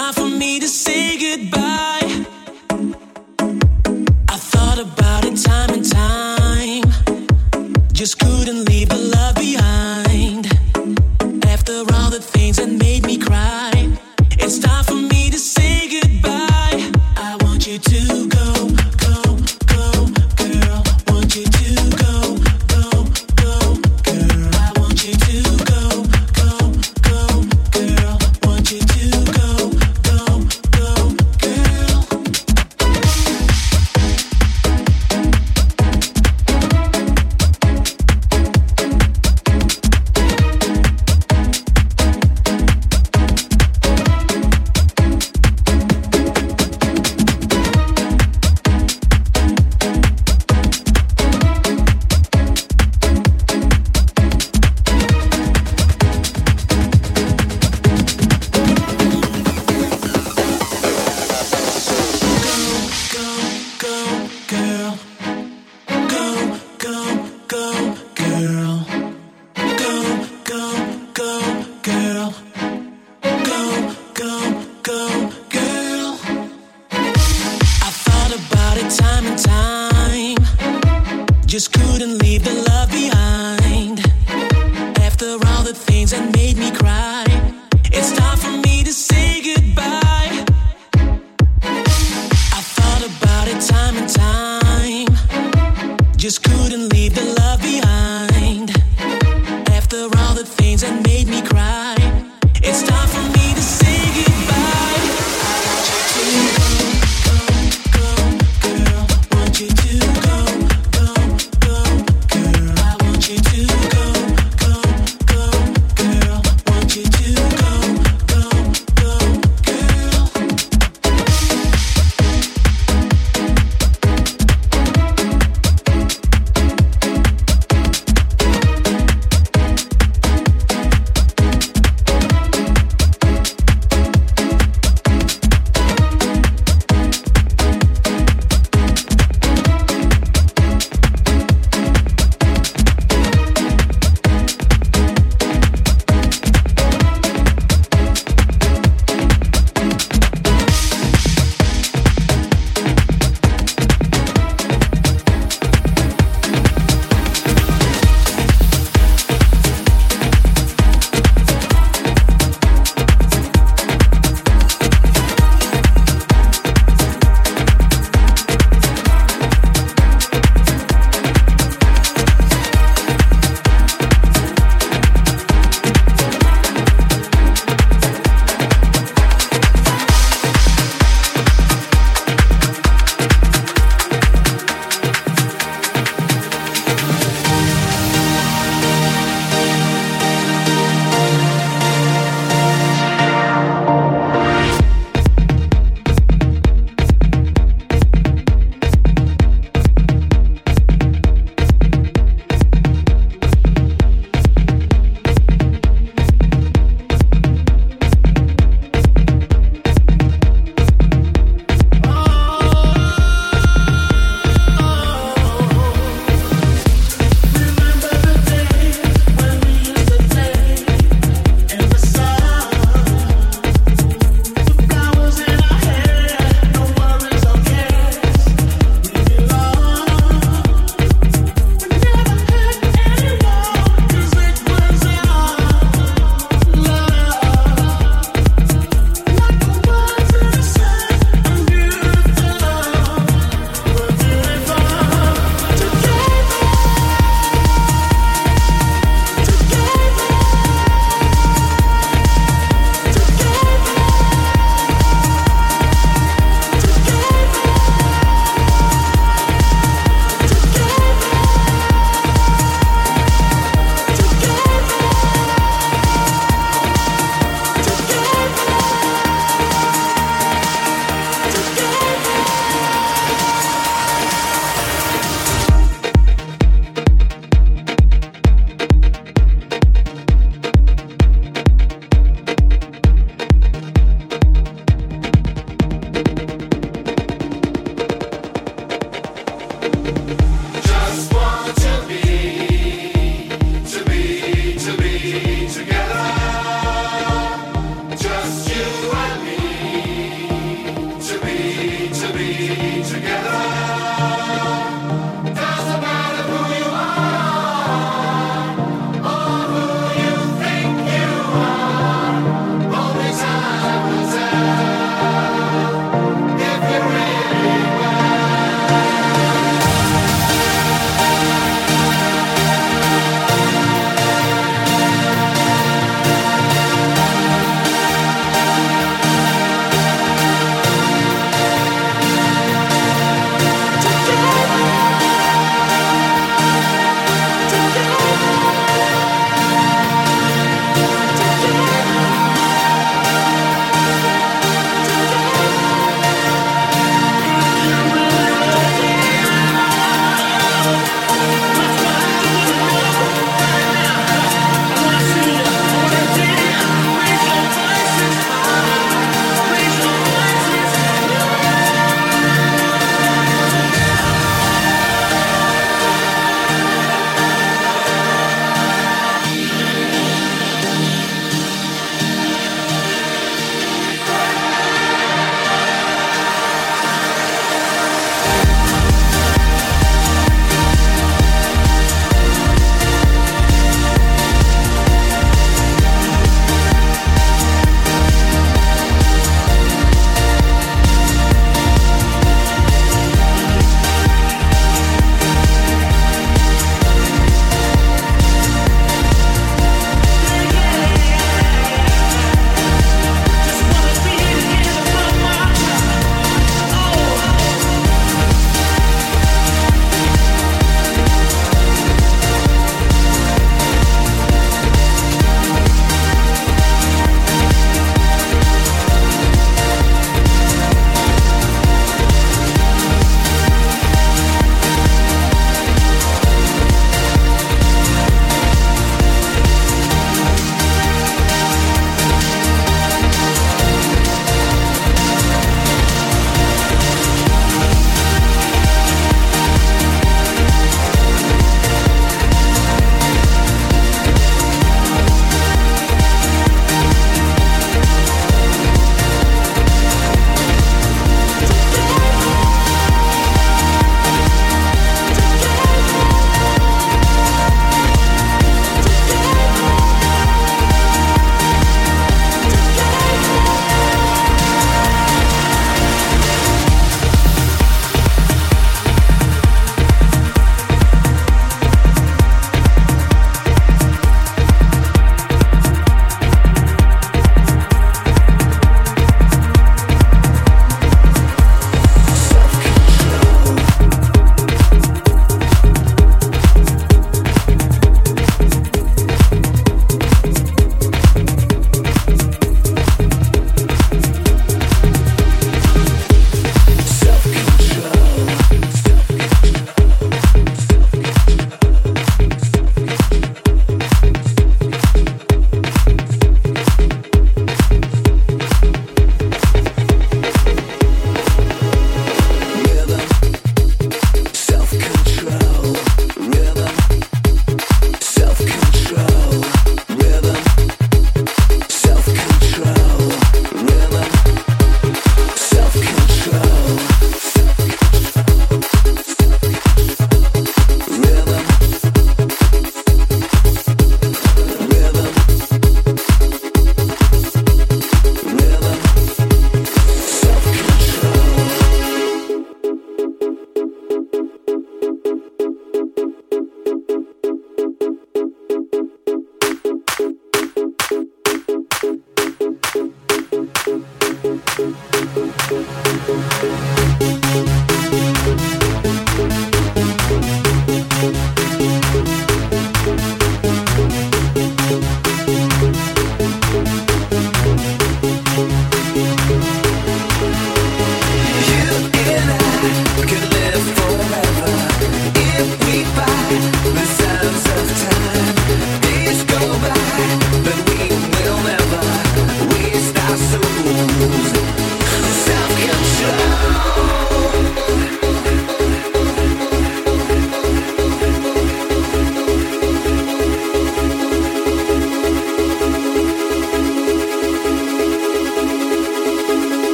time for me to say goodbye. I thought about it time and time, just couldn't leave the love behind.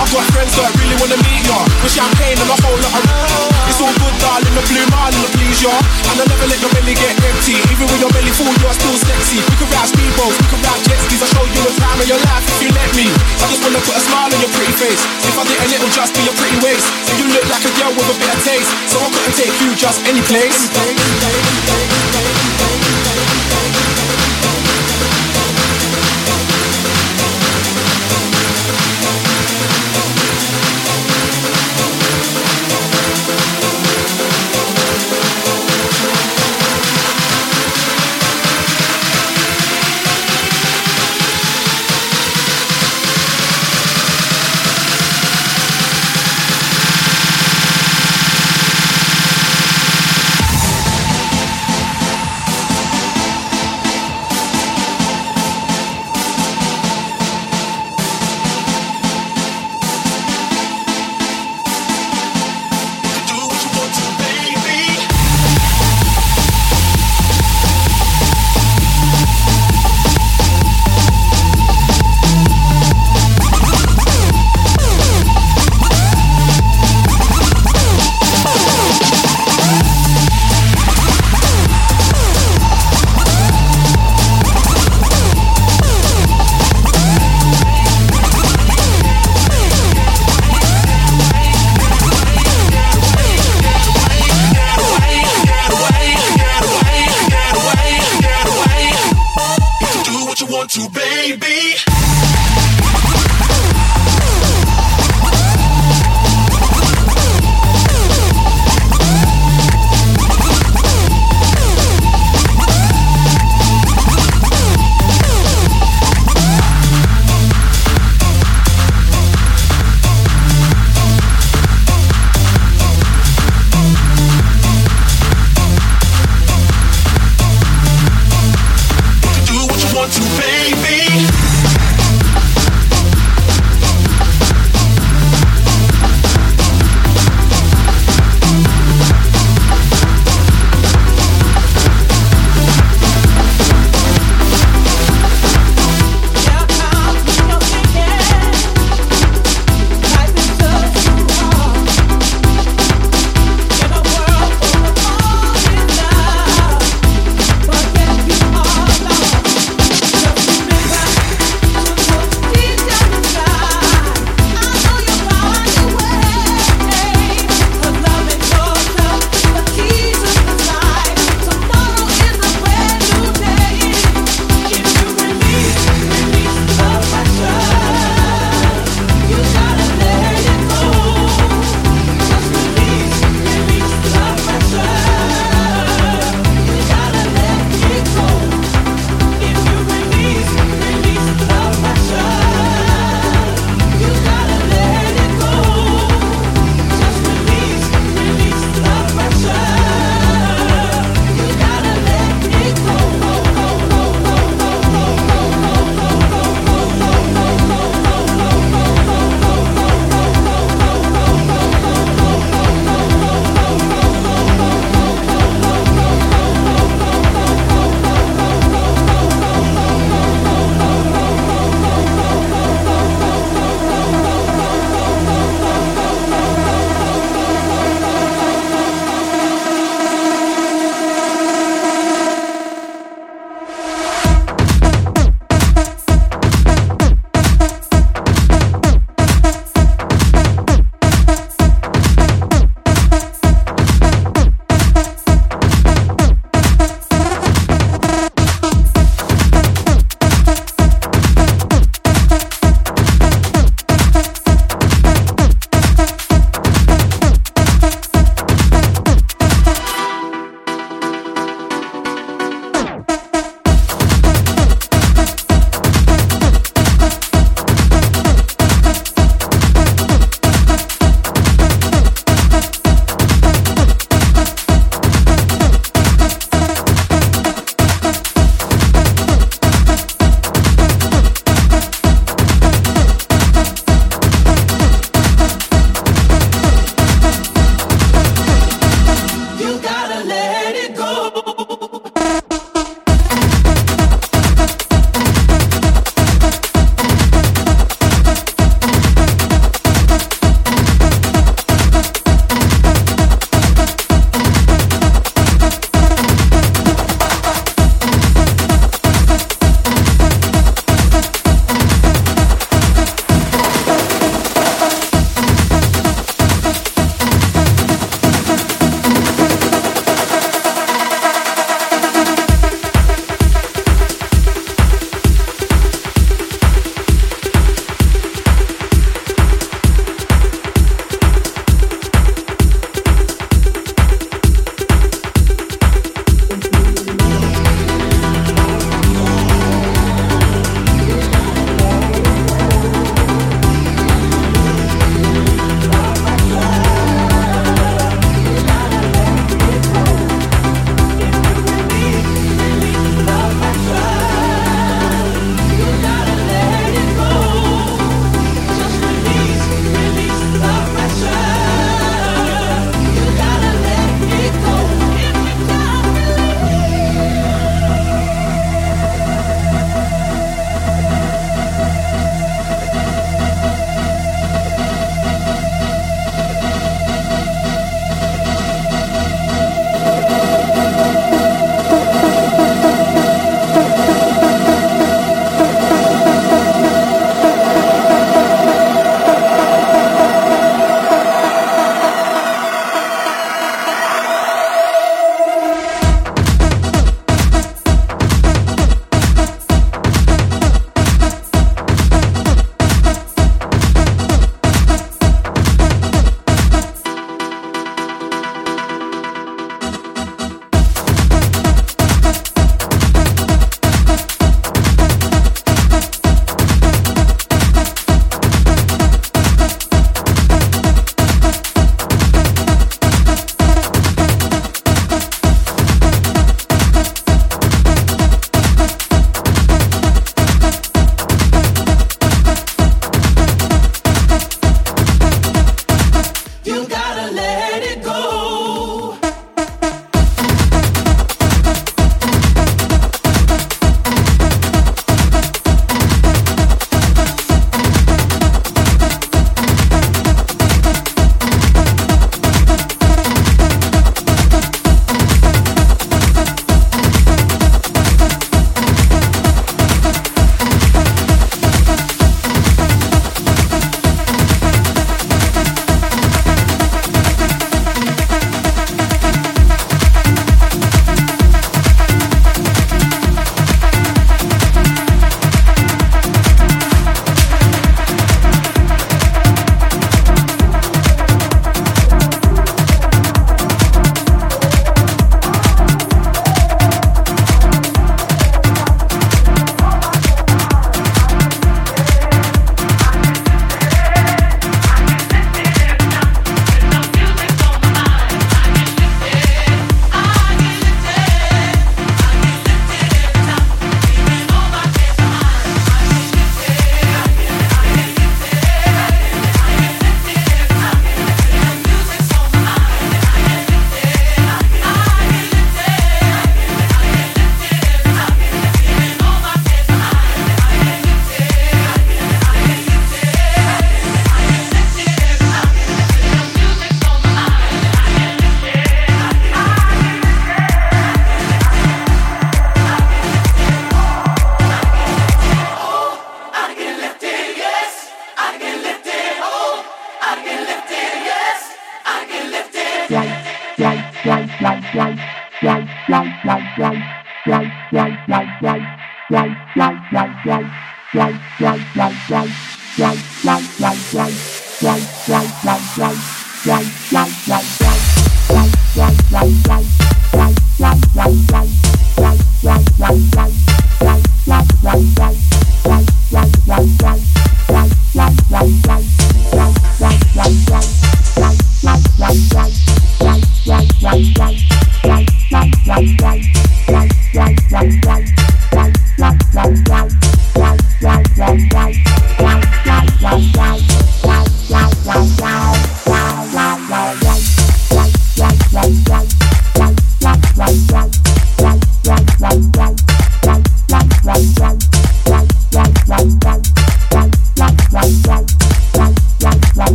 I've got friends that really wanna meet ya. With champagne and a whole lot of oh, It's all good darling, the blue marlin will please ya. And I never let your belly get empty. Even when your belly full, you're still sexy. We can ride speedboats, we can ride jet skis. I'll show you a time in your life if you let me. I just wanna put a smile on your pretty face. If I didn't, it'll just be your pretty waist. And you look like a girl with a bit of taste. So I couldn't take you just any place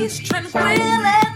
like